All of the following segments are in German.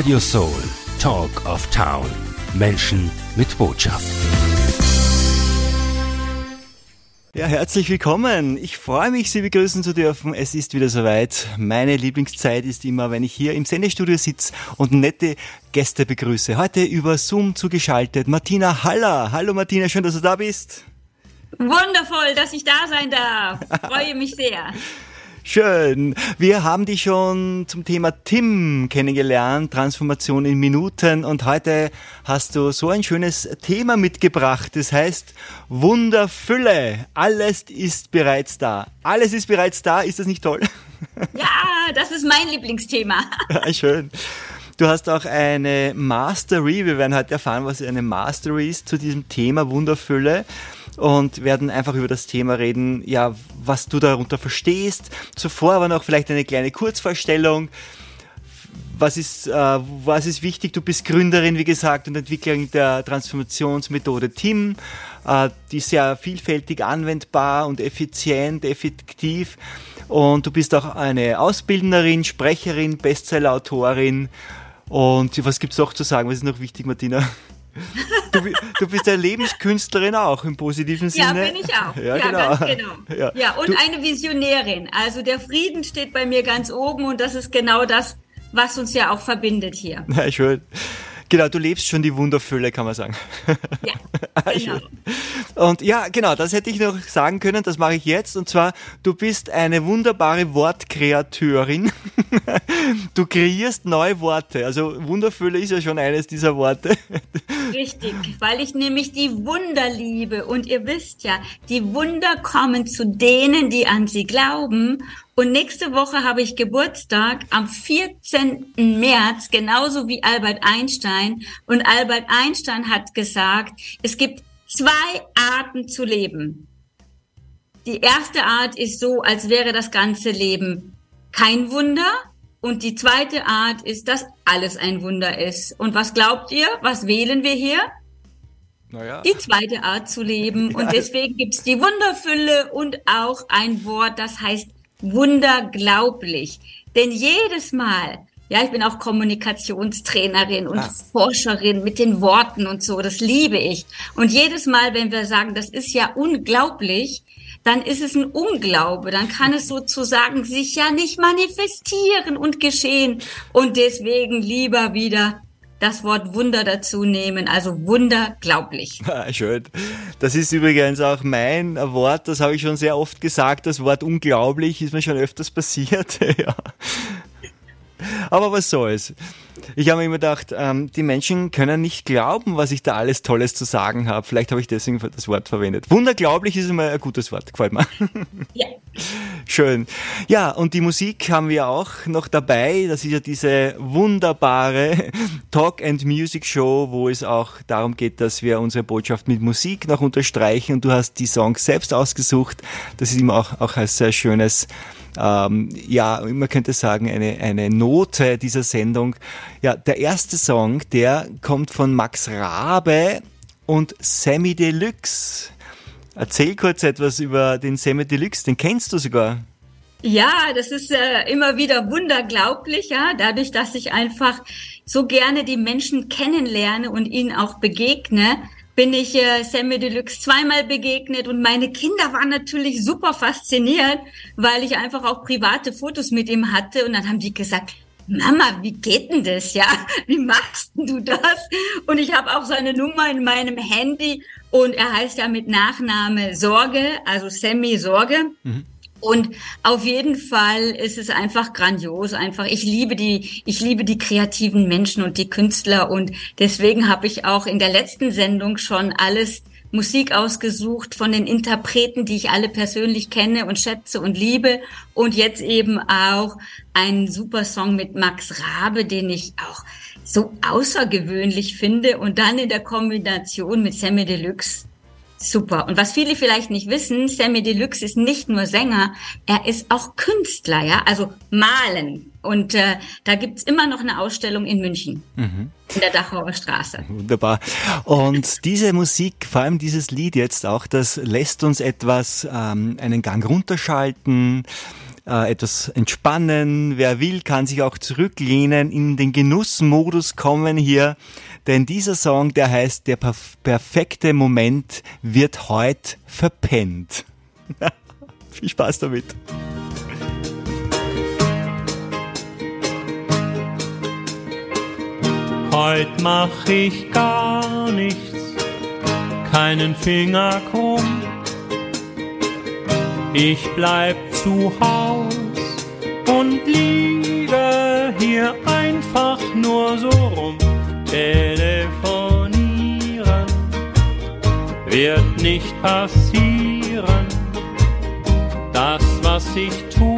Radio Soul, Talk of Town. Menschen mit Botschaft. Ja, herzlich willkommen. Ich freue mich, Sie begrüßen zu dürfen. Es ist wieder soweit. Meine Lieblingszeit ist immer, wenn ich hier im Sendestudio sitze und nette Gäste begrüße. Heute über Zoom zugeschaltet Martina Haller. Hallo Martina, schön, dass du da bist. Wundervoll, dass ich da sein darf. Freue mich sehr. Schön. Wir haben dich schon zum Thema Tim kennengelernt, Transformation in Minuten. Und heute hast du so ein schönes Thema mitgebracht. Das heißt Wunderfülle. Alles ist bereits da. Alles ist bereits da. Ist das nicht toll? Ja, das ist mein Lieblingsthema. Ja, schön. Du hast auch eine Mastery. Wir werden heute erfahren, was eine Mastery ist zu diesem Thema Wunderfülle und werden einfach über das Thema reden, ja, was du darunter verstehst. Zuvor aber noch vielleicht eine kleine Kurzvorstellung. Was ist, äh, was ist wichtig? Du bist Gründerin, wie gesagt, und Entwicklerin der Transformationsmethode TIM. Äh, die ist sehr vielfältig anwendbar und effizient, effektiv. Und du bist auch eine Ausbildnerin, Sprecherin, Bestsellerautorin. Und was gibt es noch zu sagen? Was ist noch wichtig, Martina? Du, du, bist eine Lebenskünstlerin auch im positiven Sinne. Ja, bin ich auch. Ja, ja genau. ganz genau. Ja, ja und du, eine Visionärin. Also der Frieden steht bei mir ganz oben und das ist genau das, was uns ja auch verbindet hier. Ja, schön. Genau, du lebst schon die Wunderfülle, kann man sagen. Ja, genau. Und ja, genau, das hätte ich noch sagen können, das mache ich jetzt. Und zwar, du bist eine wunderbare Wortkreateurin. Du kreierst neue Worte. Also Wunderfülle ist ja schon eines dieser Worte. Richtig, weil ich nämlich die Wunder liebe. Und ihr wisst ja, die Wunder kommen zu denen, die an sie glauben. Und nächste Woche habe ich Geburtstag am 14. März, genauso wie Albert Einstein. Und Albert Einstein hat gesagt, es gibt zwei Arten zu leben. Die erste Art ist so, als wäre das ganze Leben kein Wunder. Und die zweite Art ist, dass alles ein Wunder ist. Und was glaubt ihr? Was wählen wir hier? Naja. Die zweite Art zu leben. Und deswegen gibt's die Wunderfülle und auch ein Wort, das heißt wunderglaublich. Denn jedes Mal, ja, ich bin auch Kommunikationstrainerin und ah. Forscherin mit den Worten und so, das liebe ich. Und jedes Mal, wenn wir sagen, das ist ja unglaublich, dann ist es ein Unglaube, dann kann es sozusagen sich ja nicht manifestieren und geschehen. Und deswegen lieber wieder das Wort Wunder dazu nehmen, also wunderglaublich. schön. Das ist übrigens auch mein Wort, das habe ich schon sehr oft gesagt, das Wort unglaublich ist mir schon öfters passiert. ja. Aber was soll's. Ich habe mir immer gedacht, ähm, die Menschen können nicht glauben, was ich da alles Tolles zu sagen habe. Vielleicht habe ich deswegen das Wort verwendet. Wunderglaublich ist immer ein gutes Wort, gefällt mir. Ja. Schön. Ja, und die Musik haben wir auch noch dabei. Das ist ja diese wunderbare Talk and Music Show, wo es auch darum geht, dass wir unsere Botschaft mit Musik noch unterstreichen. Und du hast die Songs selbst ausgesucht. Das ist immer auch, auch ein sehr schönes ähm, ja, man könnte sagen, eine, eine Note dieser Sendung. Ja, der erste Song, der kommt von Max Rabe und Sammy Deluxe. Erzähl kurz etwas über den Sammy Deluxe, den kennst du sogar. Ja, das ist äh, immer wieder wunderglaublich, ja, dadurch, dass ich einfach so gerne die Menschen kennenlerne und ihnen auch begegne, bin ich äh, Sammy Deluxe zweimal begegnet und meine Kinder waren natürlich super fasziniert, weil ich einfach auch private Fotos mit ihm hatte und dann haben die gesagt, Mama, wie geht denn das? Ja, wie machst du das? Und ich habe auch seine Nummer in meinem Handy und er heißt ja mit Nachname Sorge, also Sammy Sorge. Mhm. Und auf jeden Fall ist es einfach grandios, einfach. Ich liebe die, ich liebe die kreativen Menschen und die Künstler und deswegen habe ich auch in der letzten Sendung schon alles Musik ausgesucht von den Interpreten, die ich alle persönlich kenne und schätze und liebe. Und jetzt eben auch einen super Song mit Max Rabe, den ich auch so außergewöhnlich finde. Und dann in der Kombination mit Sammy Deluxe Super. Und was viele vielleicht nicht wissen, Sammy Deluxe ist nicht nur Sänger, er ist auch Künstler, ja, also malen. Und äh, da gibt's immer noch eine Ausstellung in München. Mhm. In der Dachauer Straße. Wunderbar. Und diese Musik, vor allem dieses Lied jetzt auch, das lässt uns etwas ähm, einen Gang runterschalten, äh, etwas entspannen. Wer will, kann sich auch zurücklehnen, in den Genussmodus kommen hier. Denn dieser Song, der heißt, der perf perfekte Moment wird heute verpennt. Viel Spaß damit. Heut mach ich gar nichts, keinen Finger krumm. Ich bleib zu Haus und liege hier einfach nur so rum. Telefonieren wird nicht passieren. Das, was ich tu,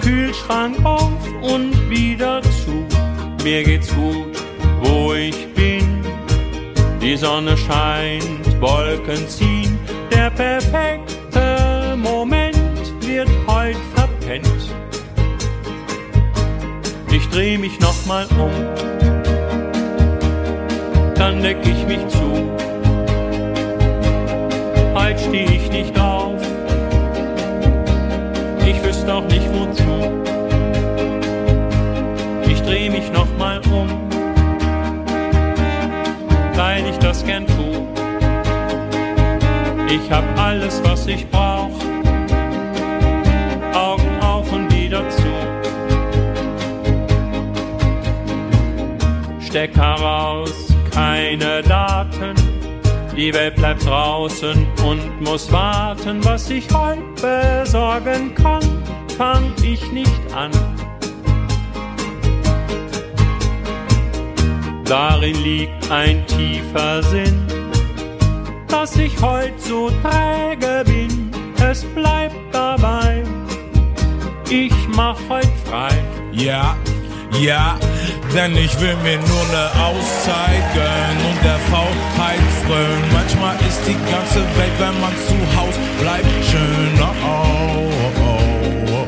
Kühlschrank auf und wieder zu. Mir geht's gut, wo ich bin. Die Sonne scheint, Wolken ziehen. Der perfekte Moment wird heut verpennt. Dreh mich nochmal um, dann deck ich mich zu. Heut steh ich nicht auf, ich wüsste auch nicht wozu. Ich dreh mich nochmal um, weil ich das gern tu. Ich hab alles, was ich brauch, Stecker raus, keine Daten. Die Welt bleibt draußen und muss warten, was ich heute besorgen kann, fang ich nicht an. Darin liegt ein tiefer Sinn, dass ich heut so träge bin. Es bleibt dabei, ich mach heut frei. Ja, ja, denn ich will mir nur ne Auszeit gönnen und der Faulheit frönen. Manchmal ist die ganze Welt, wenn man zu Haus bleibt, schöner. Oh, oh, oh,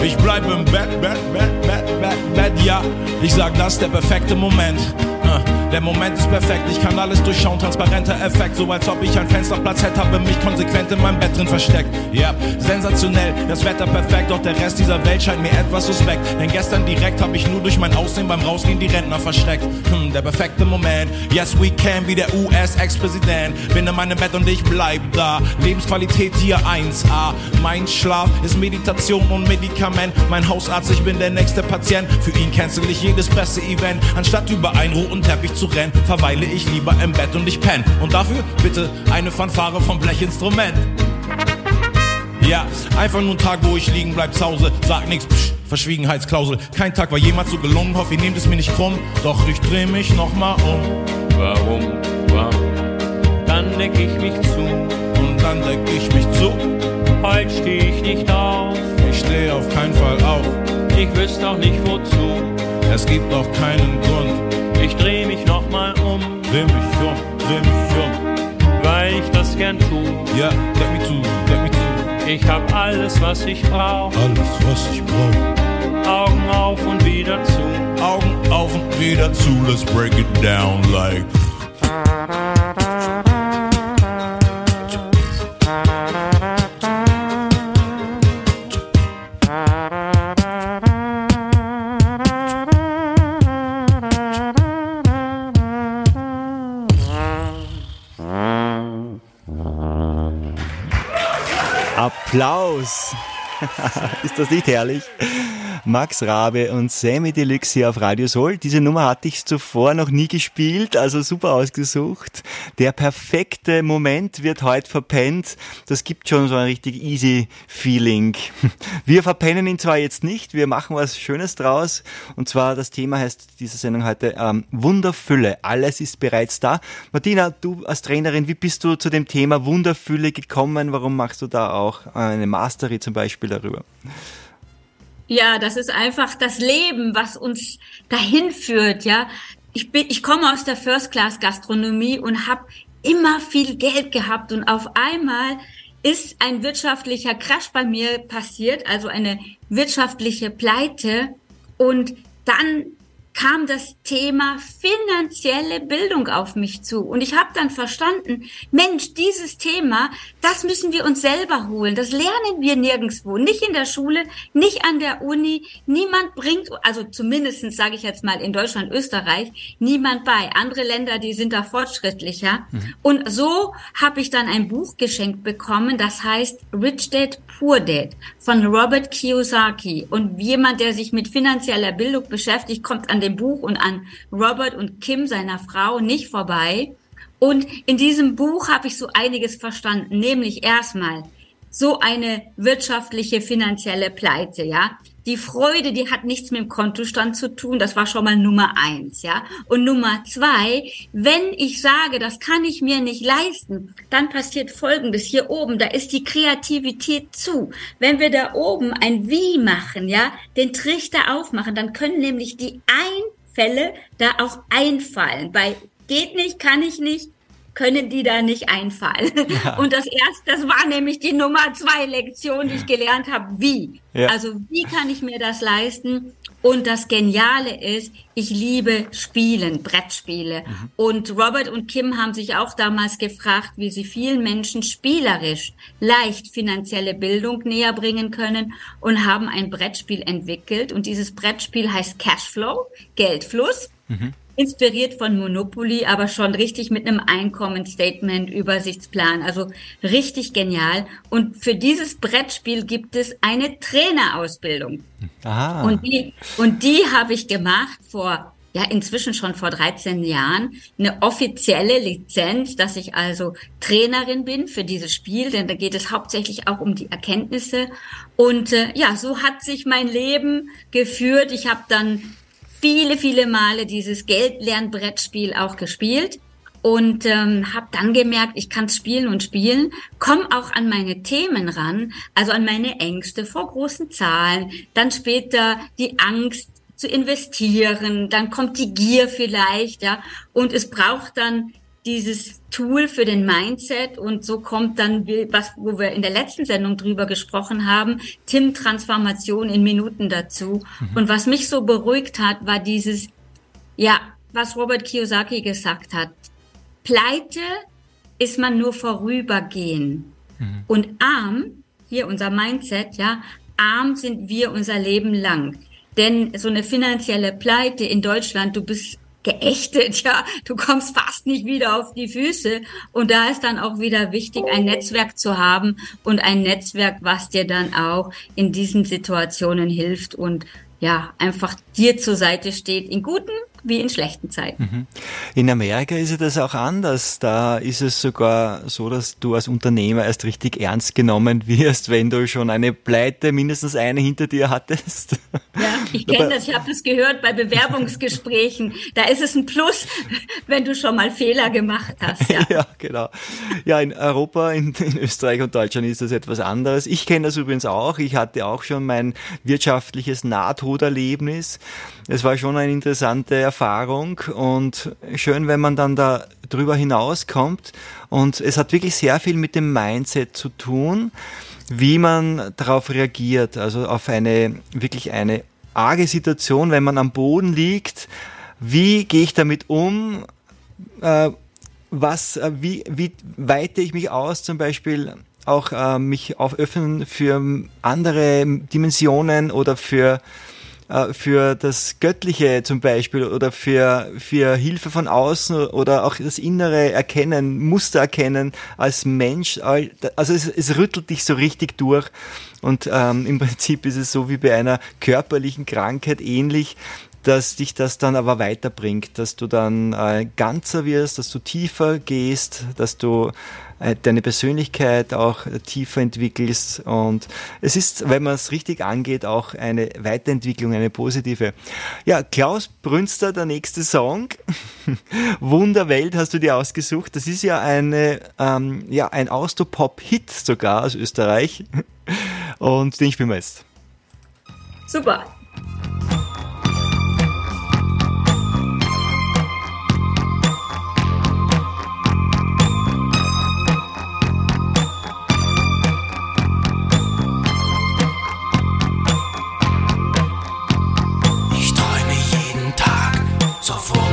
oh. Ich bleib im Bett, Bett, Bett, Bett, Bett, ja. Ich sag, das ist der perfekte Moment. Äh, Der Moment ist perfekt, ich kann alles durchschauen, transparenter Effekt, so als ob ich ein Fensterplatz hätte, habe mich konsequent in meinem Bett drin versteckt. Ja, sensationell, das Wetter perfekt, doch der Rest dieser Welt scheint mir etwas suspekt. Denn gestern direkt habe ich nur durch mein Aussehen beim Rausgehen die Rentner verschreckt. Hm, der perfekte Moment, yes we can, wie der US-Ex-Präsident. Bin in meinem Bett und ich bleib da, Lebensqualität hier 1A. Mein Schlaf ist Meditation und Medikament, mein Hausarzt, ich bin der nächste Patient. Für ihn cancel ich jedes Presseevent, anstatt über einen roten Teppich zu rennen, verweile ich lieber im Bett und ich penn. Und dafür bitte eine Fanfare vom Blechinstrument. Ja, einfach nur ein Tag, wo ich liegen bleib zu Hause, sag nix, psch, Verschwiegenheitsklausel. Kein Tag war jemals so gelungen, hoffe ihr nehmt es mir nicht krumm, doch ich dreh mich nochmal um. Warum, warum? Dann deck ich mich zu. Und dann deck ich mich zu, Heut steh ich nicht auf. ich steh auf keinen Fall auf. Ich wüsste auch nicht wozu. Es gibt auch keinen Grund, Ich dreh mich nochmal um, dreh mich um, dreh mich um. weil ich das gern tu. Ja, deck mich zu, deck mich zu. Ich hab alles, was ich brauch. Alles, was ich brauch. Augen auf und wieder zu. Augen auf und wieder zu, let's break it down like. Applaus! Ist das nicht herrlich? Max Rabe und Sammy Deluxe hier auf Radio Soul. Diese Nummer hatte ich zuvor noch nie gespielt, also super ausgesucht. Der perfekte Moment wird heute verpennt. Das gibt schon so ein richtig easy Feeling. Wir verpennen ihn zwar jetzt nicht, wir machen was Schönes draus. Und zwar das Thema heißt dieser Sendung heute ähm, Wunderfülle. Alles ist bereits da. Martina, du als Trainerin, wie bist du zu dem Thema Wunderfülle gekommen? Warum machst du da auch eine Mastery zum Beispiel darüber? Ja, das ist einfach das Leben, was uns dahin führt, ja. Ich bin, ich komme aus der First Class Gastronomie und habe immer viel Geld gehabt und auf einmal ist ein wirtschaftlicher Crash bei mir passiert, also eine wirtschaftliche Pleite und dann kam das Thema finanzielle Bildung auf mich zu. Und ich habe dann verstanden, Mensch, dieses Thema, das müssen wir uns selber holen. Das lernen wir nirgendwo. Nicht in der Schule, nicht an der Uni. Niemand bringt, also zumindestens sage ich jetzt mal in Deutschland, Österreich, niemand bei. Andere Länder, die sind da fortschrittlicher. Mhm. Und so habe ich dann ein Buch geschenkt bekommen, das heißt Rich Dad, Poor Dad von Robert Kiyosaki. Und jemand, der sich mit finanzieller Bildung beschäftigt, kommt an dem Buch und an Robert und Kim, seiner Frau, nicht vorbei. Und in diesem Buch habe ich so einiges verstanden, nämlich erstmal so eine wirtschaftliche, finanzielle Pleite, ja. Die Freude, die hat nichts mit dem Kontostand zu tun. Das war schon mal Nummer eins, ja. Und Nummer zwei, wenn ich sage, das kann ich mir nicht leisten, dann passiert Folgendes. Hier oben, da ist die Kreativität zu. Wenn wir da oben ein Wie machen, ja, den Trichter aufmachen, dann können nämlich die Einfälle da auch einfallen. Bei geht nicht, kann ich nicht, können die da nicht einfallen. Ja. Und das erste, das war nämlich die Nummer zwei Lektion, die ich gelernt habe, wie. Ja. Also wie kann ich mir das leisten? Und das Geniale ist, ich liebe Spielen, Brettspiele. Mhm. Und Robert und Kim haben sich auch damals gefragt, wie sie vielen Menschen spielerisch leicht finanzielle Bildung näher bringen können und haben ein Brettspiel entwickelt. Und dieses Brettspiel heißt Cashflow, Geldfluss. Mhm inspiriert von Monopoly, aber schon richtig mit einem Einkommensstatement, Übersichtsplan. Also richtig genial. Und für dieses Brettspiel gibt es eine Trainerausbildung. Aha. Und die, und die habe ich gemacht vor ja inzwischen schon vor 13 Jahren eine offizielle Lizenz, dass ich also Trainerin bin für dieses Spiel, denn da geht es hauptsächlich auch um die Erkenntnisse. Und äh, ja, so hat sich mein Leben geführt. Ich habe dann viele, viele Male dieses Geldlernbrettspiel auch gespielt und ähm, habe dann gemerkt, ich kann spielen und spielen, komme auch an meine Themen ran, also an meine Ängste vor großen Zahlen, dann später die Angst zu investieren, dann kommt die Gier vielleicht, ja, und es braucht dann dieses Tool für den Mindset und so kommt dann, was, wo wir in der letzten Sendung drüber gesprochen haben, Tim-Transformation in Minuten dazu. Mhm. Und was mich so beruhigt hat, war dieses, ja, was Robert Kiyosaki gesagt hat. Pleite ist man nur vorübergehen. Mhm. Und arm, hier unser Mindset, ja, arm sind wir unser Leben lang. Denn so eine finanzielle Pleite in Deutschland, du bist geächtet, ja, du kommst fast nicht wieder auf die Füße. Und da ist dann auch wieder wichtig, ein Netzwerk zu haben und ein Netzwerk, was dir dann auch in diesen Situationen hilft und ja, einfach dir zur Seite steht, in guten wie in schlechten Zeiten. Mhm. In Amerika ist das auch anders. Da ist es sogar so, dass du als Unternehmer erst richtig ernst genommen wirst, wenn du schon eine Pleite, mindestens eine hinter dir hattest. Ja, ich kenne das, ich habe das gehört bei Bewerbungsgesprächen. Da ist es ein Plus, wenn du schon mal Fehler gemacht hast. Ja, ja genau. Ja, in Europa, in, in Österreich und Deutschland ist das etwas anderes. Ich kenne das übrigens auch. Ich hatte auch schon mein wirtschaftliches Nahtoderlebnis. Es war schon eine interessante Erfahrung und schön, wenn man dann da drüber hinauskommt. Und es hat wirklich sehr viel mit dem Mindset zu tun, wie man darauf reagiert, also auf eine wirklich eine arge Situation, wenn man am Boden liegt. Wie gehe ich damit um? Äh, was, äh, wie, wie weite ich mich aus, zum Beispiel auch äh, mich auföffnen für andere Dimensionen oder für für das Göttliche zum Beispiel oder für, für Hilfe von außen oder auch das innere Erkennen, Muster erkennen als Mensch. Also es, es rüttelt dich so richtig durch. Und ähm, im Prinzip ist es so wie bei einer körperlichen Krankheit ähnlich, dass dich das dann aber weiterbringt, dass du dann äh, ganzer wirst, dass du tiefer gehst, dass du äh, deine Persönlichkeit auch tiefer entwickelst. Und es ist, wenn man es richtig angeht, auch eine Weiterentwicklung, eine positive. Ja, Klaus Brünster, der nächste Song. Wunderwelt hast du dir ausgesucht. Das ist ja eine, ähm, ja, ein Austropop-Hit sogar aus Österreich. Und den spielen wir jetzt. Super. So for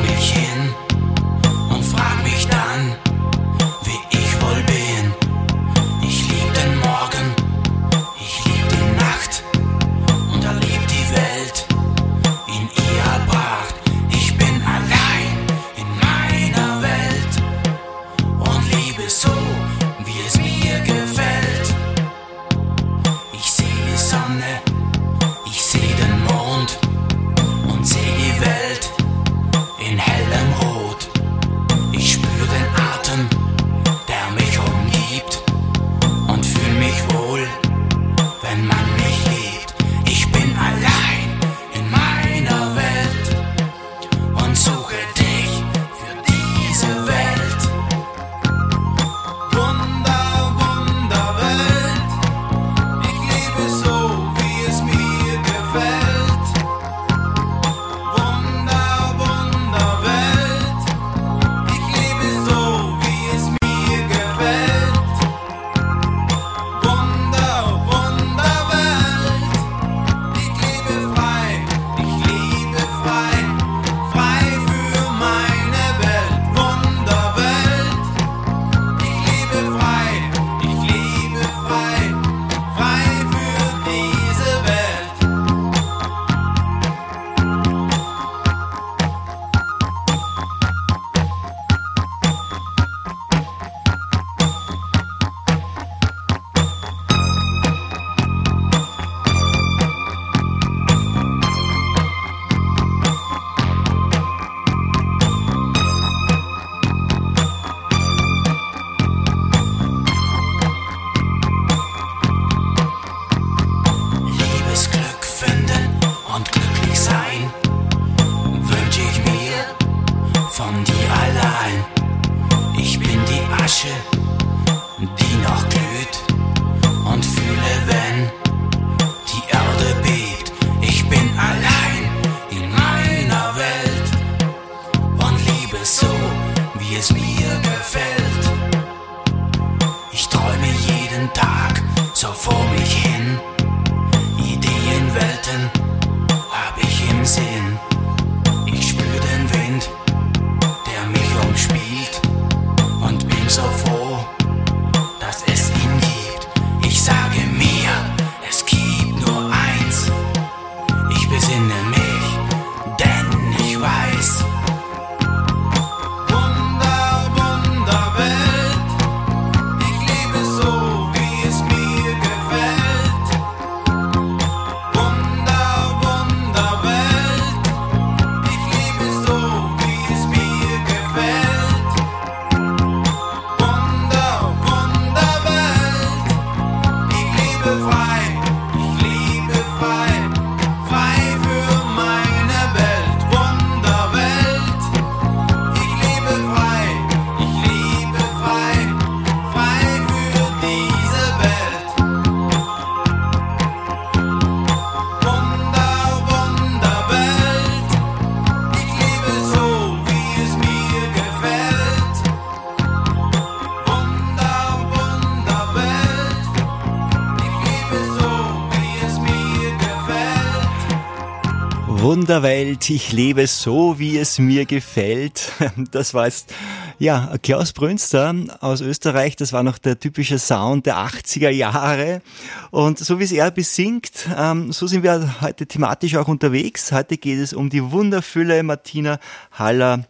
Wunderwelt, ich lebe so, wie es mir gefällt. Das war jetzt, ja, Klaus Brünster aus Österreich. Das war noch der typische Sound der 80er Jahre. Und so wie es er besingt, ähm, so sind wir heute thematisch auch unterwegs. Heute geht es um die wundervolle Martina Haller.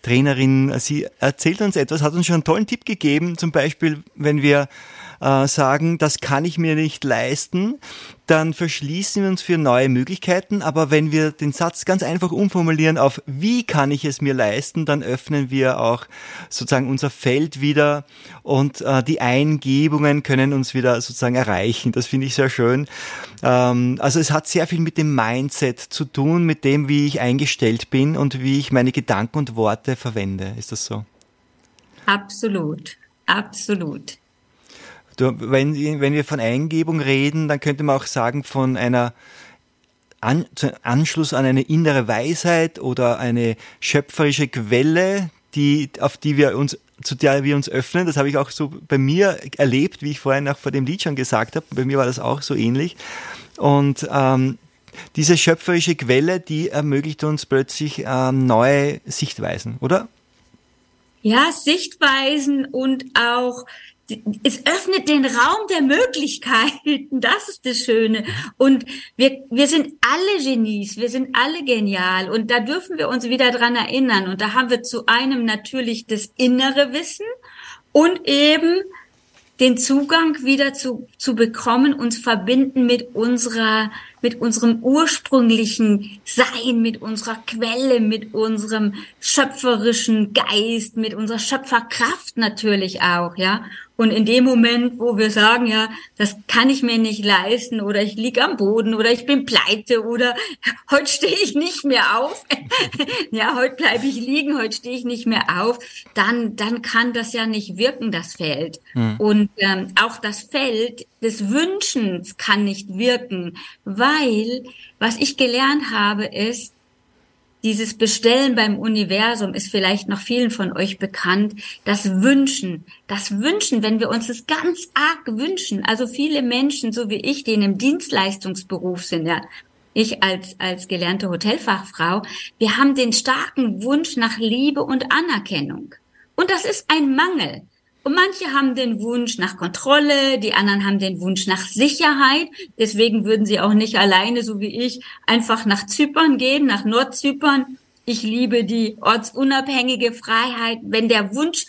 Trainerin, sie erzählt uns etwas, hat uns schon einen tollen Tipp gegeben, zum Beispiel, wenn wir äh, sagen, das kann ich mir nicht leisten, dann verschließen wir uns für neue Möglichkeiten. Aber wenn wir den Satz ganz einfach umformulieren auf wie kann ich es mir leisten, dann öffnen wir auch sozusagen unser Feld wieder und äh, die Eingebungen können uns wieder sozusagen erreichen. Das finde ich sehr schön. Ähm, also es hat sehr viel mit dem Mindset zu tun, mit dem, wie ich eingestellt bin und wie ich meine Gedanken und Worte verwende. Ist das so? Absolut, absolut. Du, wenn, wenn wir von Eingebung reden, dann könnte man auch sagen von einer an, Anschluss an eine innere Weisheit oder eine schöpferische Quelle, die, auf die wir uns, zu der wir uns öffnen. Das habe ich auch so bei mir erlebt, wie ich vorhin auch vor dem Lied schon gesagt habe. Bei mir war das auch so ähnlich. Und ähm, diese schöpferische Quelle, die ermöglicht uns plötzlich ähm, neue Sichtweisen, oder? Ja, Sichtweisen und auch es öffnet den Raum der Möglichkeiten. Das ist das Schöne. Und wir, wir sind alle Genies. Wir sind alle genial. Und da dürfen wir uns wieder dran erinnern. Und da haben wir zu einem natürlich das innere Wissen und eben den Zugang wieder zu, zu bekommen, uns verbinden mit unserer, mit unserem ursprünglichen Sein, mit unserer Quelle, mit unserem schöpferischen Geist, mit unserer Schöpferkraft natürlich auch, ja. Und in dem Moment, wo wir sagen, ja, das kann ich mir nicht leisten oder ich lieg am Boden oder ich bin pleite oder heute stehe ich nicht mehr auf, ja, heute bleibe ich liegen, heute stehe ich nicht mehr auf, dann, dann kann das ja nicht wirken, das Feld. Hm. Und ähm, auch das Feld des Wünschens kann nicht wirken, weil was ich gelernt habe ist, dieses Bestellen beim Universum ist vielleicht noch vielen von euch bekannt. Das Wünschen, das Wünschen, wenn wir uns das ganz arg wünschen. Also viele Menschen, so wie ich, die in einem Dienstleistungsberuf sind, ja, ich als, als gelernte Hotelfachfrau, wir haben den starken Wunsch nach Liebe und Anerkennung. Und das ist ein Mangel. Und manche haben den Wunsch nach Kontrolle, die anderen haben den Wunsch nach Sicherheit. Deswegen würden sie auch nicht alleine, so wie ich, einfach nach Zypern gehen, nach Nordzypern. Ich liebe die ortsunabhängige Freiheit. Wenn der Wunsch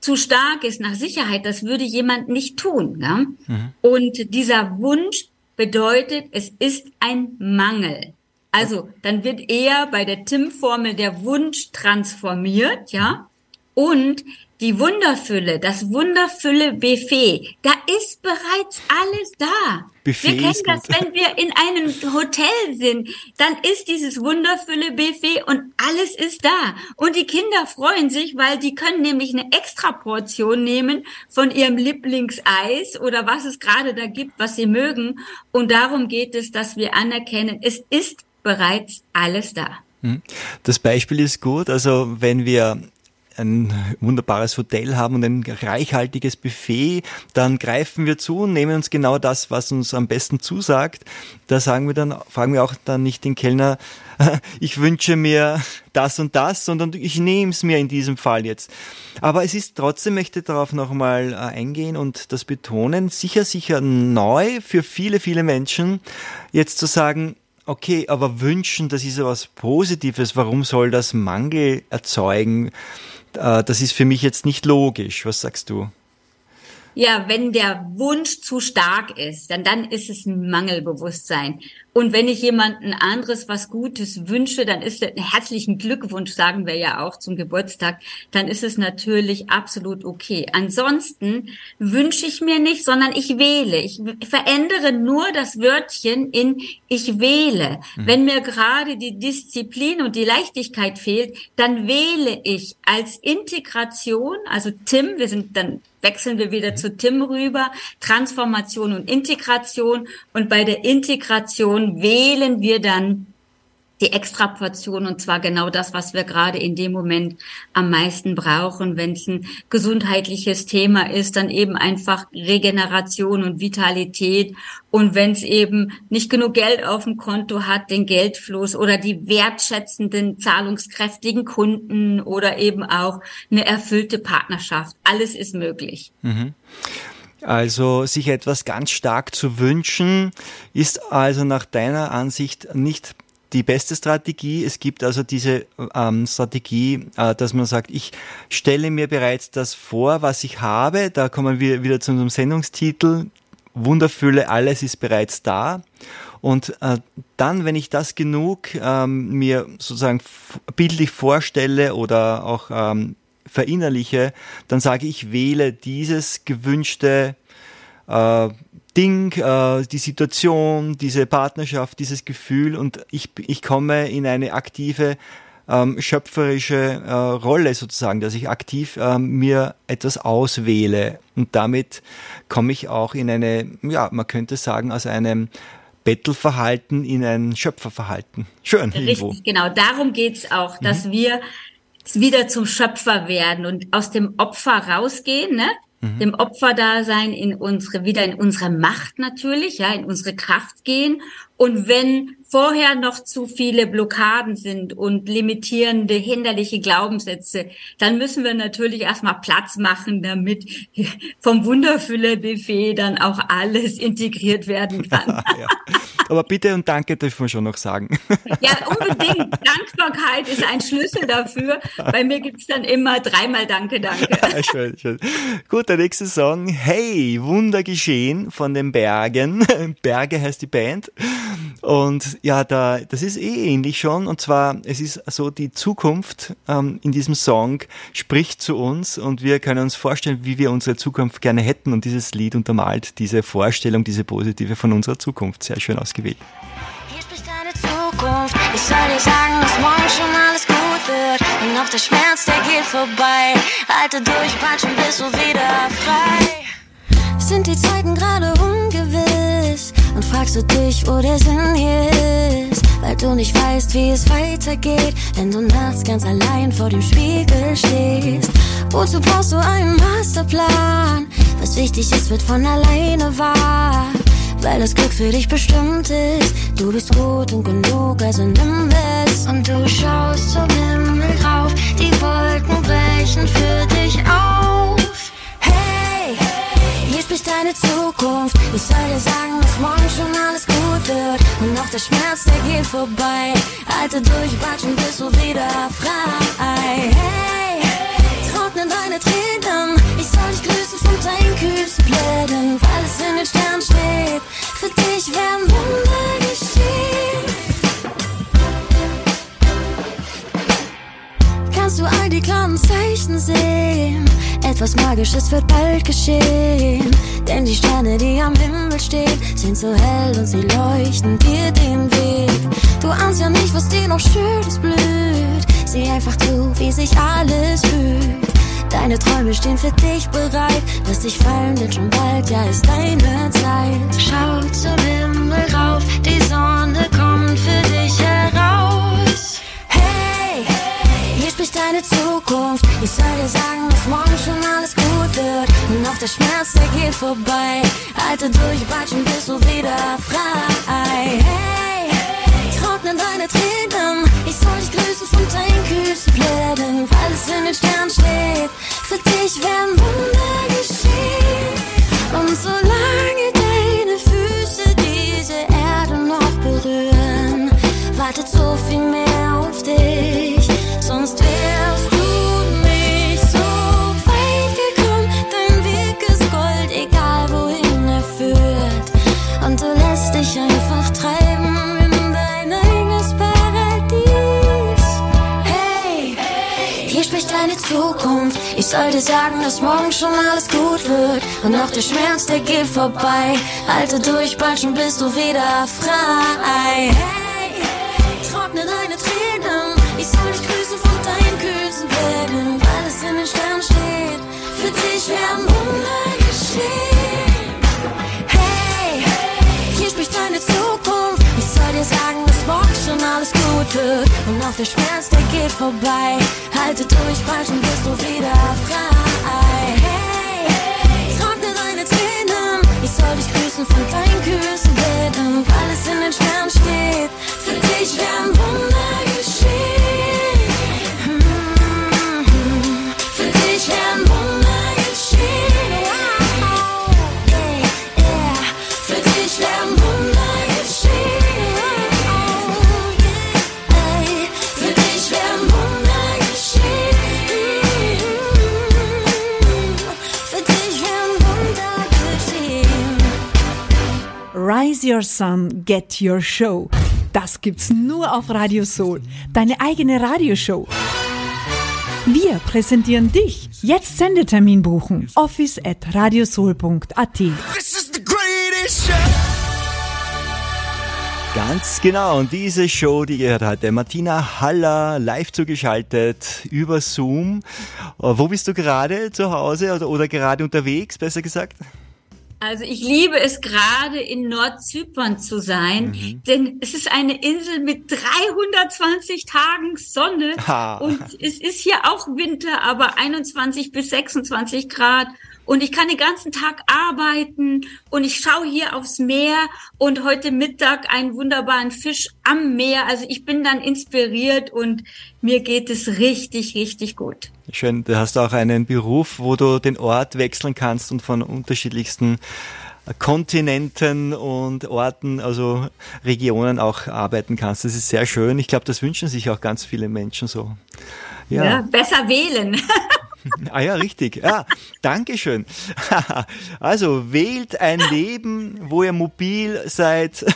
zu stark ist nach Sicherheit, das würde jemand nicht tun. Ja? Mhm. Und dieser Wunsch bedeutet, es ist ein Mangel. Also dann wird eher bei der TIM-Formel der Wunsch transformiert, ja. Und die Wunderfülle, das Wunderfülle Buffet, da ist bereits alles da. Buffet Wir kennen das, gut. wenn wir in einem Hotel sind, dann ist dieses wundervolle Buffet und alles ist da. Und die Kinder freuen sich, weil die können nämlich eine extra Portion nehmen von ihrem Lieblingseis oder was es gerade da gibt, was sie mögen. Und darum geht es, dass wir anerkennen, es ist bereits alles da. Das Beispiel ist gut. Also wenn wir ein wunderbares Hotel haben und ein reichhaltiges Buffet, dann greifen wir zu und nehmen uns genau das, was uns am besten zusagt. Da sagen wir dann, fragen wir auch dann nicht den Kellner, ich wünsche mir das und das, sondern ich nehme es mir in diesem Fall jetzt. Aber es ist trotzdem, möchte darauf nochmal äh, eingehen und das betonen, sicher, sicher neu für viele, viele Menschen, jetzt zu sagen, Okay, aber wünschen, das ist ja was Positives. Warum soll das Mangel erzeugen? Äh, Das ist für mich jetzt nicht logisch. Was sagst du? Ja, wenn der Wunsch zu stark ist, dann, dann ist es ein Mangelbewusstsein. Und wenn ich jemanden anderes was Gutes wünsche, dann ist es ein herzlichen Glückwunsch, sagen wir ja auch zum Geburtstag, dann ist es natürlich absolut okay. Ansonsten wünsche ich mir nicht, sondern ich wähle. Ich verändere nur das Wörtchen in ich wähle. Wenn mir gerade die Disziplin und die Leichtigkeit fehlt, dann wähle ich als Integration, also Tim, wir sind dann wechseln wir wieder zu Tim rüber, Transformation und Integration. Und bei der Integration wählen wir dann die Extraportion und zwar genau das, was wir gerade in dem Moment am meisten brauchen. Wenn es ein gesundheitliches Thema ist, dann eben einfach Regeneration und Vitalität. Und wenn es eben nicht genug Geld auf dem Konto hat, den Geldfluss oder die wertschätzenden, zahlungskräftigen Kunden oder eben auch eine erfüllte Partnerschaft. Alles ist möglich. Also sich etwas ganz stark zu wünschen, ist also nach deiner Ansicht nicht die beste Strategie. Es gibt also diese ähm, Strategie, äh, dass man sagt, ich stelle mir bereits das vor, was ich habe. Da kommen wir wieder zu unserem Sendungstitel. Wunderfülle, alles ist bereits da. Und äh, dann, wenn ich das genug ähm, mir sozusagen bildlich vorstelle oder auch ähm, verinnerliche, dann sage ich, wähle dieses gewünschte äh, Ding, äh, die Situation, diese Partnerschaft, dieses Gefühl und ich, ich komme in eine aktive ähm, schöpferische äh, Rolle sozusagen, dass ich aktiv ähm, mir etwas auswähle und damit komme ich auch in eine, ja, man könnte sagen, aus einem Bettelverhalten in ein Schöpferverhalten. Schön, irgendwo. Richtig, genau. Darum geht's auch, dass wir wieder zum Schöpfer werden und aus dem Opfer rausgehen, ne? Dem Opferdasein in unsere, wieder in unsere Macht natürlich, ja, in unsere Kraft gehen. Und wenn vorher noch zu viele Blockaden sind und limitierende, hinderliche Glaubenssätze, dann müssen wir natürlich erstmal Platz machen, damit vom Wunderfülle-Buffet dann auch alles integriert werden kann. ja. Aber bitte und danke dürfen wir schon noch sagen. Ja, unbedingt. Dankbarkeit ist ein Schlüssel dafür. Bei mir gibt's dann immer dreimal Danke, danke. schön, schön. Gut, der nächste Song. Hey, Wunder geschehen von den Bergen. Berge heißt die Band. Und ja, da, das ist eh ähnlich schon. Und zwar, es ist so, die Zukunft ähm, in diesem Song spricht zu uns und wir können uns vorstellen, wie wir unsere Zukunft gerne hätten. Und dieses Lied untermalt diese Vorstellung, diese positive von unserer Zukunft. Sehr schön ausgewählt. Hier spricht deine Zukunft. Ich soll dir sagen, dass morgen schon alles gut wird. Und auch der Schmerz, der geht vorbei. Halte durch, bist du wieder frei. Sind die Zeiten gerade ungewiss? Fragst du dich, wo der Sinn ist? Weil du nicht weißt, wie es weitergeht. Wenn du nachts ganz allein vor dem Spiegel stehst. Wozu brauchst du einen Masterplan? Was wichtig ist, wird von alleine wahr. Weil das Glück für dich bestimmt ist. Du bist gut und genug, also nimm es. Und du schaust zum Himmel rauf. Die Wolken brechen für dich auf. Hey, hier spricht deine Zukunft. Ich soll dir sagen, dass morgen schon alles gut wird. Und auch der Schmerz, der geht vorbei. Halte durch, batschen, bist du wieder frei. Hey, trockne deine Tränen. Ich soll dich grüßen von deinen Plänen. Weil es in den Sternen steht. Für dich werden Wunder geschehen. Kannst du all die klaren Zeichen sehen? Etwas Magisches wird bald geschehen. Denn die Sterne, die am Himmel stehen, sind so hell und sie leuchten dir den Weg. Du ahnst ja nicht, was dir noch Schönes blüht. Sieh einfach zu, wie sich alles fühlt. Deine Träume stehen für dich bereit. Lass dich fallen, denn schon bald, ja, ist deine Zeit. Schau zum Himmel rauf, die Sonne kommt für dich deine Zukunft. Ich soll dir sagen, dass morgen schon alles gut wird. Und auch der Schmerz, der geht vorbei. Halte durch, bald schon bist du wieder frei. Hey, trockne deine Tränen. Ich soll dich grüßen von deinen kühlsten Plänen, weil es in den Sternen steht. Für dich werden Wunder geschehen. Und solange deine Füße diese Erde noch berühren, wartet so viel mehr dir sagen, dass morgen schon alles gut wird. Und auch der Schmerz, der geht vorbei. Halte durch, bald schon bist du wieder frei. Hey, trockne deine Tränen. Ich soll dich grüßen von deinen kühlsten Plänen. Weil es in den Sternen steht. Für dich werden Wunder geschehen. Wird. Und auch der Schmerz, der geht vorbei. Halte durch, bald schon bist du wieder frei. Your Sun, Get Your Show. Das gibt's nur auf Radio Soul. Deine eigene Radioshow. Wir präsentieren dich. Jetzt Sendetermin buchen. Office at radiosoul.at. Ganz genau. Und diese Show, die gehört heute Martina Haller live zugeschaltet über Zoom. Wo bist du gerade? Zu Hause oder, oder gerade unterwegs, besser gesagt? Also ich liebe es gerade in Nordzypern zu sein, denn es ist eine Insel mit 320 Tagen Sonne Ha. und es ist hier auch Winter, aber 21 bis 26 Grad und ich kann den ganzen Tag arbeiten und ich schaue hier aufs Meer und heute Mittag einen wunderbaren Fisch am Meer. Also ich bin dann inspiriert und mir geht es richtig, richtig gut. Schön, du hast auch einen Beruf, wo du den Ort wechseln kannst und von unterschiedlichsten Kontinenten und Orten, also Regionen auch arbeiten kannst. Das ist sehr schön. Ich glaube, das wünschen sich auch ganz viele Menschen so. Ja, besser wählen. Ah ja, richtig. Ja, Dankeschön. Also wählt ein Leben, wo ihr mobil seid.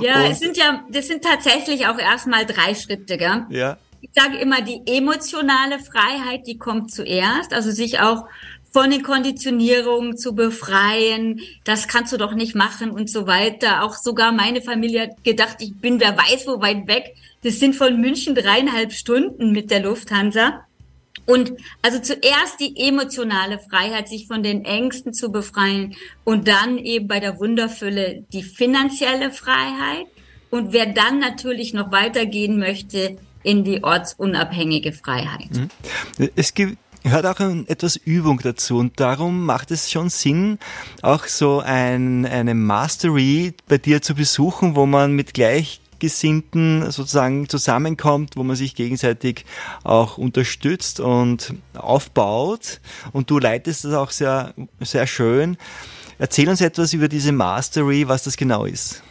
Ja, es sind ja, das sind tatsächlich auch erstmal drei Schritte, gell? Ja. Ich sage immer, die emotionale Freiheit, die kommt zuerst, also sich auch von den Konditionierungen zu befreien, das kannst du doch nicht machen und so weiter. Auch sogar meine Familie hat gedacht, ich bin wer weiß wo weit weg. Das sind von München dreieinhalb Stunden mit der Lufthansa. Und also zuerst die emotionale Freiheit, sich von den Ängsten zu befreien und dann eben bei der Wunderfülle die finanzielle Freiheit. Und wer dann natürlich noch weitergehen möchte, in die ortsunabhängige Freiheit. Es gibt gehört auch etwas Übung dazu und darum macht es schon Sinn, auch so ein, eine Mastery bei dir zu besuchen, wo man mit Gleichgesinnten sozusagen zusammenkommt, wo man sich gegenseitig auch unterstützt und aufbaut und du leitest das auch sehr, sehr schön. Erzähl uns etwas über diese Mastery, was das genau ist.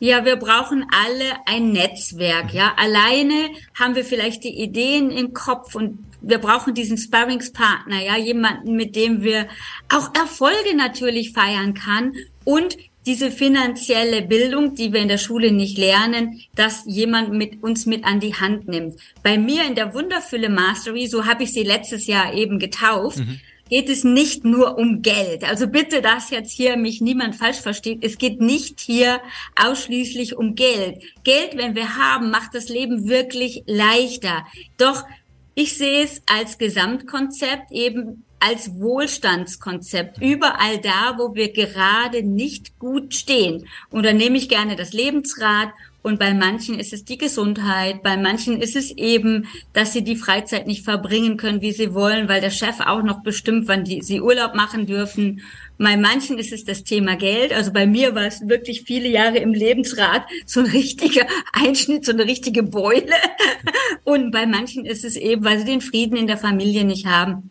Ja, wir brauchen alle ein Netzwerk. Ja, alleine haben wir vielleicht die Ideen im Kopf und wir brauchen diesen Sparringspartner. Ja, jemanden, mit dem wir auch Erfolge natürlich feiern kann und diese finanzielle Bildung, die wir in der Schule nicht lernen, dass jemand mit uns mit an die Hand nimmt. Bei mir in der Wunderfülle Mastery, so habe ich sie letztes Jahr eben getauft, mhm. geht es nicht nur um Geld. Also bitte, dass jetzt hier mich niemand falsch versteht. Es geht nicht hier ausschließlich um Geld. Geld, wenn wir haben, macht das Leben wirklich leichter. Doch ich sehe es als Gesamtkonzept eben als Wohlstandskonzept überall da, wo wir gerade nicht gut stehen. Und dann nehme ich gerne das Lebensrad und bei manchen ist es die Gesundheit, bei manchen ist es eben, dass sie die Freizeit nicht verbringen können, wie sie wollen, weil der Chef auch noch bestimmt, wann die, sie Urlaub machen dürfen. Bei manchen ist es das Thema Geld. Also bei mir war es wirklich viele Jahre im Lebensrat so ein richtiger Einschnitt, so eine richtige Beule. Und bei manchen ist es eben, weil sie den Frieden in der Familie nicht haben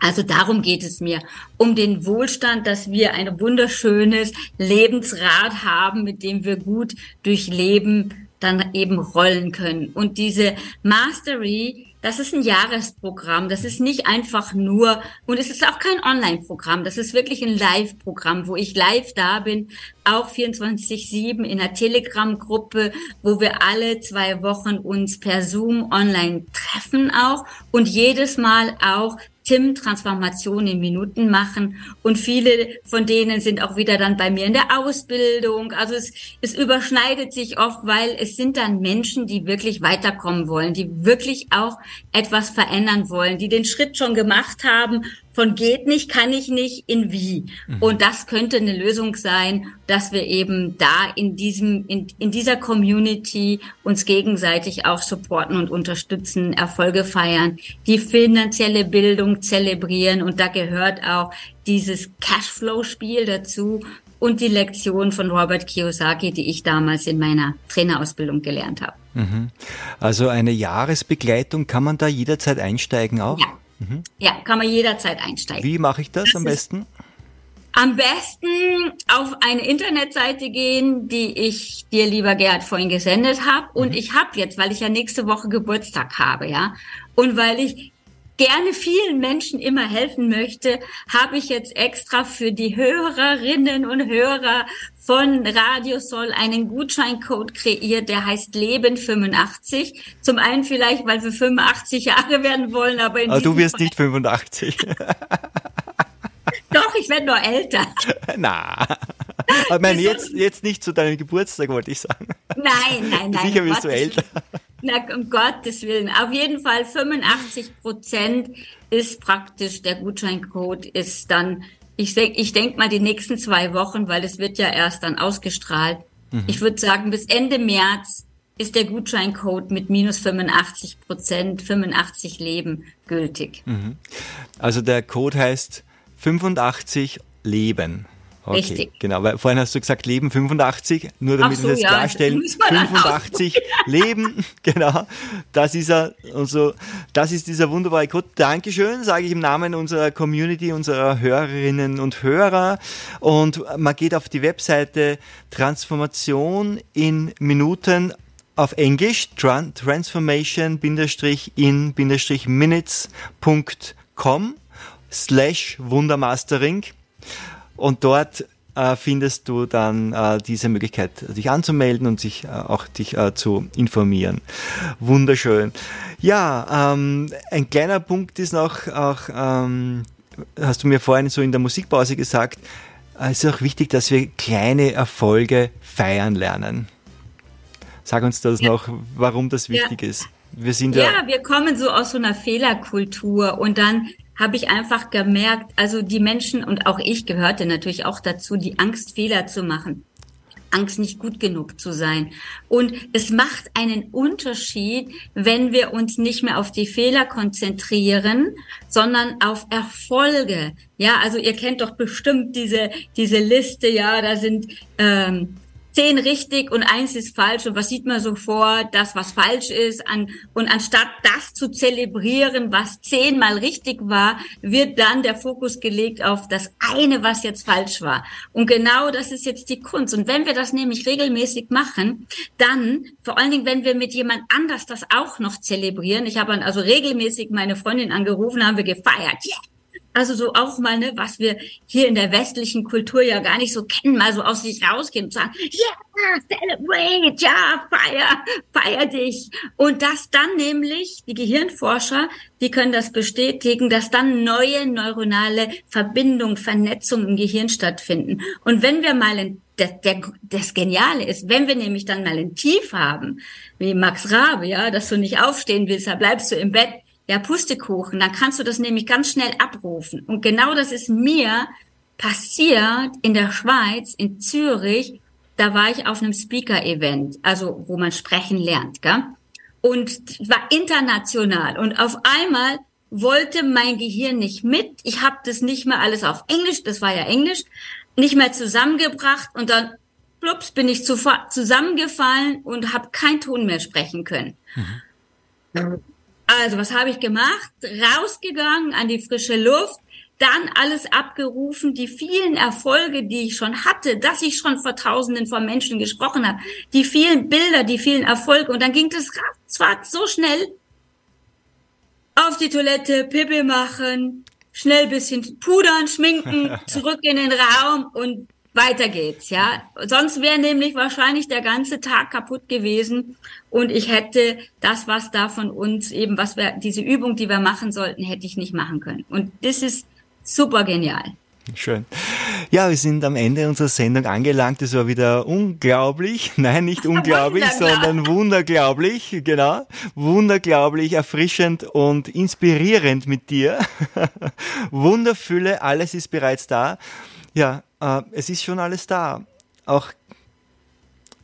also darum geht es mir, um den Wohlstand, dass wir ein wunderschönes Lebensrad haben, mit dem wir gut durch Leben dann eben rollen können. Und diese Mastery, das ist ein Jahresprogramm. Das ist nicht einfach nur, und es ist auch kein Online-Programm. Das ist wirklich ein Live-Programm, wo ich live da bin, auch 24-7 in einer Telegram-Gruppe, wo wir alle zwei Wochen uns per Zoom online treffen auch und jedes Mal auch TIM-Transformation in Minuten machen. Und viele von denen sind auch wieder dann bei mir in der Ausbildung. Also es, es überschneidet sich oft, weil es sind dann Menschen, die wirklich weiterkommen wollen, die wirklich auch etwas verändern wollen, die den Schritt schon gemacht haben von geht nicht, kann ich nicht, in wie. Mhm. Und das könnte eine Lösung sein, dass wir eben da in diesem, in, in dieser Community uns gegenseitig auch supporten und unterstützen, Erfolge feiern, die finanzielle Bildung zelebrieren und da gehört auch dieses Cashflow-Spiel dazu und die Lektion von Robert Kiyosaki, die ich damals in meiner Trainerausbildung gelernt habe. Mhm. Also eine Jahresbegleitung, kann man da jederzeit einsteigen auch? Ja. Mhm. Ja, kann man jederzeit einsteigen. Wie mache ich das, das am besten? Am besten auf eine Internetseite gehen, die ich dir, lieber Gerhard, vorhin gesendet habe. Und mhm. ich habe jetzt, weil ich ja nächste Woche Geburtstag habe, ja, und weil ich gerne vielen Menschen immer helfen möchte, habe ich jetzt extra für die Hörerinnen und Hörer von Radio Soll einen Gutscheincode kreiert, der heißt Leben 85. Zum einen vielleicht, weil wir 85 Jahre werden wollen, aber in aber du wirst Fall nicht 85. Doch, ich werde nur älter. Na. Aber mein, jetzt, jetzt nicht zu deinem Geburtstag, wollte ich sagen. Nein, nein, nein. Sicher wirst du älter. Na, um Gottes Willen. Auf jeden Fall 85 Prozent ist praktisch, der Gutscheincode ist dann, ich, ich denke mal die nächsten zwei Wochen, weil es wird ja erst dann ausgestrahlt. Mhm. Ich würde sagen, bis Ende März ist der Gutscheincode mit minus 85 Prozent, 85 Leben gültig. Mhm. Also der Code heißt 85 Leben. Okay, Richtig. Genau, weil vorhin hast du gesagt, Leben 85, nur damit so, wir das ja, klarstellen. 85 Leben, genau. Das ist er, also, das ist dieser wunderbare Code. Dankeschön, sage ich im Namen unserer Community, unserer Hörerinnen und Hörer. Und man geht auf die Webseite Transformation in Minuten auf Englisch, transformation-in-minutes.com slash Wundermastering und dort äh, findest du dann äh, diese Möglichkeit, dich anzumelden und sich äh, auch dich äh, zu informieren. Wunderschön. Ja, ähm, ein kleiner Punkt ist noch, auch, ähm, hast du mir vorhin so in der Musikpause gesagt, es ist auch wichtig, dass wir kleine Erfolge feiern lernen. Sag uns das ja. noch, warum das wichtig ja. ist. Wir sind ja, ja, wir kommen so aus so einer Fehlerkultur und dann habe ich einfach gemerkt, also die Menschen und auch ich gehörte natürlich auch dazu, die Angst, Fehler zu machen. Angst, nicht gut genug zu sein. Und es macht einen Unterschied, wenn wir uns nicht mehr auf die Fehler konzentrieren, sondern auf Erfolge. Ja, also ihr kennt doch bestimmt diese, diese Liste, ja, da sind ähm, zehn richtig und eins ist falsch. Und was sieht man so vor? Das, was falsch ist. An, und anstatt das zu zelebrieren, was zehnmal richtig war, wird dann der Fokus gelegt auf das eine, was jetzt falsch war. Und genau das ist jetzt die Kunst. Und wenn wir das nämlich regelmäßig machen, dann, vor allen Dingen, wenn wir mit jemand anders das auch noch zelebrieren, ich habe also regelmäßig meine Freundin angerufen, haben wir gefeiert. Yeah! Also so auch mal, ne, was wir hier in der westlichen Kultur ja gar nicht so kennen, mal so aus sich rausgehen und sagen, ja, celebrate, ja, feier, feier dich. Und dass dann nämlich die Gehirnforscher, die können das bestätigen, dass dann neue neuronale Verbindungen, Vernetzungen im Gehirn stattfinden. Und wenn wir mal in das, der, das Geniale ist, wenn wir nämlich dann mal ein Tief haben, wie Max Rabe, ja, dass du nicht aufstehen willst, da bleibst du im Bett, ja, Pustekuchen, dann kannst du das nämlich ganz schnell abrufen. Und genau das ist mir passiert in der Schweiz, in Zürich. Da war ich auf einem Speaker-Event, also wo man sprechen lernt, gell? Und war international. Und auf einmal wollte mein Gehirn nicht mit. Ich habe das nicht mehr alles auf Englisch, das war ja Englisch, nicht mehr zusammengebracht. Und dann, plups, bin ich zusammengefallen und habe kein Ton mehr sprechen können. Mhm. Also, was habe ich gemacht? Rausgegangen an die frische Luft, dann alles abgerufen, die vielen Erfolge, die ich schon hatte, dass ich schon vor Tausenden von Menschen gesprochen habe, die vielen Bilder, die vielen Erfolge. Und dann ging das zwar so schnell auf die Toilette, Pippe machen, schnell bisschen pudern, schminken, zurück in den Raum und weiter geht's, ja. Sonst wäre nämlich wahrscheinlich der ganze Tag kaputt gewesen und ich hätte das, was da von uns eben, was wir, diese Übung, die wir machen sollten, hätte ich nicht machen können. Und das ist super genial. Schön. Ja, wir sind am Ende unserer Sendung angelangt. Es war wieder unglaublich. Nein, nicht unglaublich, sondern wunderglaublich. Genau. Wunderglaublich, erfrischend und inspirierend mit dir. Wunderfülle, alles ist bereits da. Ja, äh, es ist schon alles da. Auch,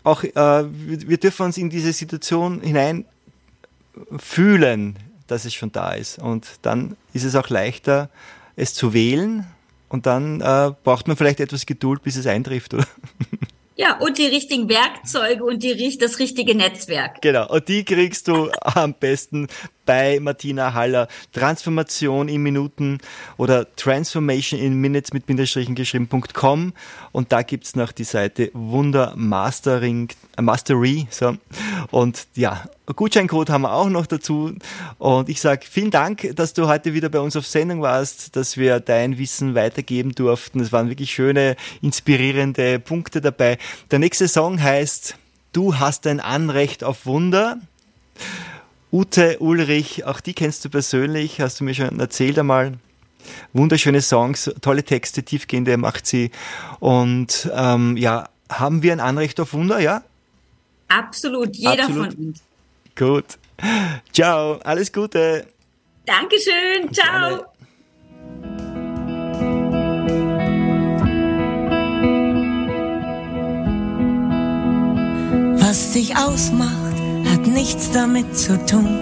auch äh, wir, wir dürfen uns in diese Situation hinein fühlen, dass es schon da ist. Und dann ist es auch leichter, es zu wählen. Und dann äh, braucht man vielleicht etwas Geduld, bis es eintrifft, oder? Ja, und die richtigen Werkzeuge und die, das richtige Netzwerk. Genau, und die kriegst du am besten bei Martina Haller. Transformation in Minuten oder Transformation in Minutes mit Bindestrichen geschrieben.com und da gibt's noch die Seite Wunder Mastering, äh, Mastery. So. Und ja, Gutscheincode haben wir auch noch dazu. Und ich sage vielen Dank, dass du heute wieder bei uns auf Sendung warst, dass wir dein Wissen weitergeben durften. Es waren wirklich schöne, inspirierende Punkte dabei. Der nächste Song heißt Du hast ein Anrecht auf Wunder. Ute Ulrich, auch die kennst du persönlich, hast du mir schon erzählt einmal. Wunderschöne Songs, tolle Texte, tiefgehende macht sie. Und ähm, ja, haben wir ein Anrecht auf Wunder, ja? Absolut, jeder Absolut. von uns. Gut. Ciao, alles Gute. Dankeschön, ciao. Was dich ausmacht hat nichts damit zu tun,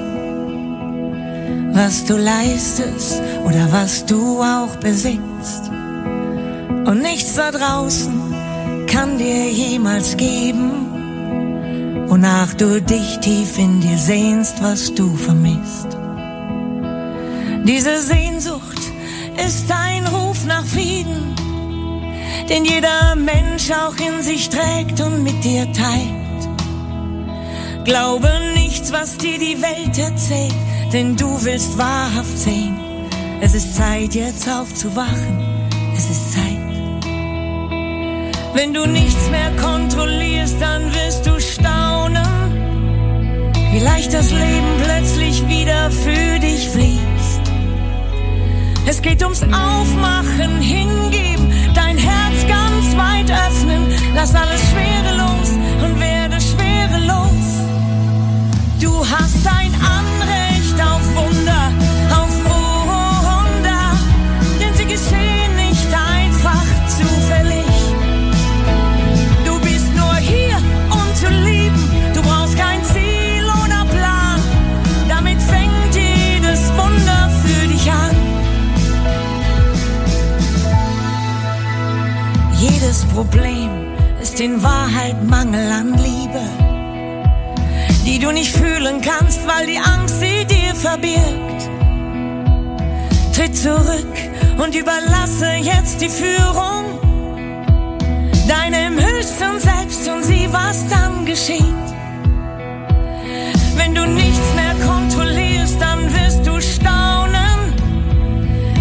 was du leistest oder was du auch besitzt. Und nichts da draußen kann dir jemals geben, wonach du dich tief in dir sehnst, was du vermisst. Diese Sehnsucht ist ein Ruf nach Frieden, den jeder Mensch auch in sich trägt und mit dir teilt. Glaube nichts, was dir die Welt erzählt, denn du willst wahrhaft sehen. Es ist Zeit, jetzt aufzuwachen. Es ist Zeit. Wenn du nichts mehr kontrollierst, dann wirst du staunen, wie leicht das Leben plötzlich wieder für dich fließt. Es geht ums Aufmachen, hingeben, dein Herz ganz weit öffnen, lass alles Schwere Du hast ein Anrecht zurück und überlasse jetzt die Führung deinem höchsten Selbst und sieh, was dann geschieht. Wenn du nichts mehr kontrollierst, dann wirst du staunen,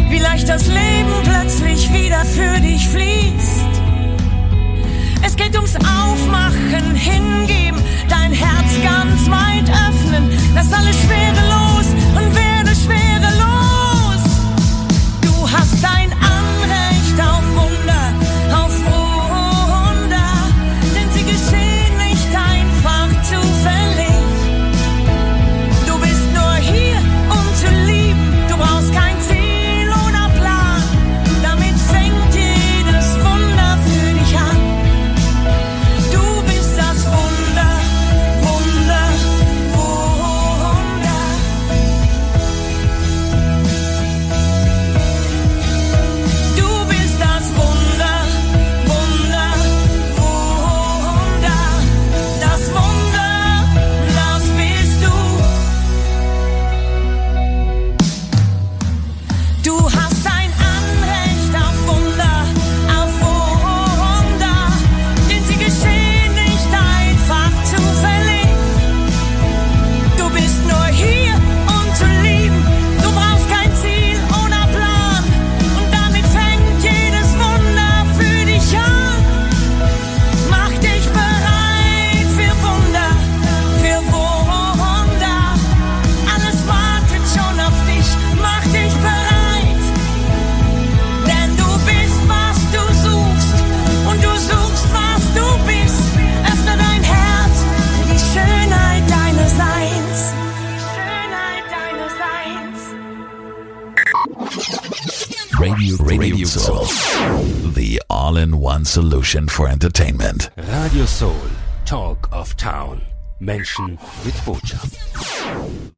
wie leicht das Leben plötzlich wieder für dich fließt. Es geht ums Aufmachen, hingeben, dein Herz ganz weit öffnen, lass alles Schwere los und werde schwer. Passion for Entertainment. Radio Soul, Talk of Town. Menschen mit Botschaft.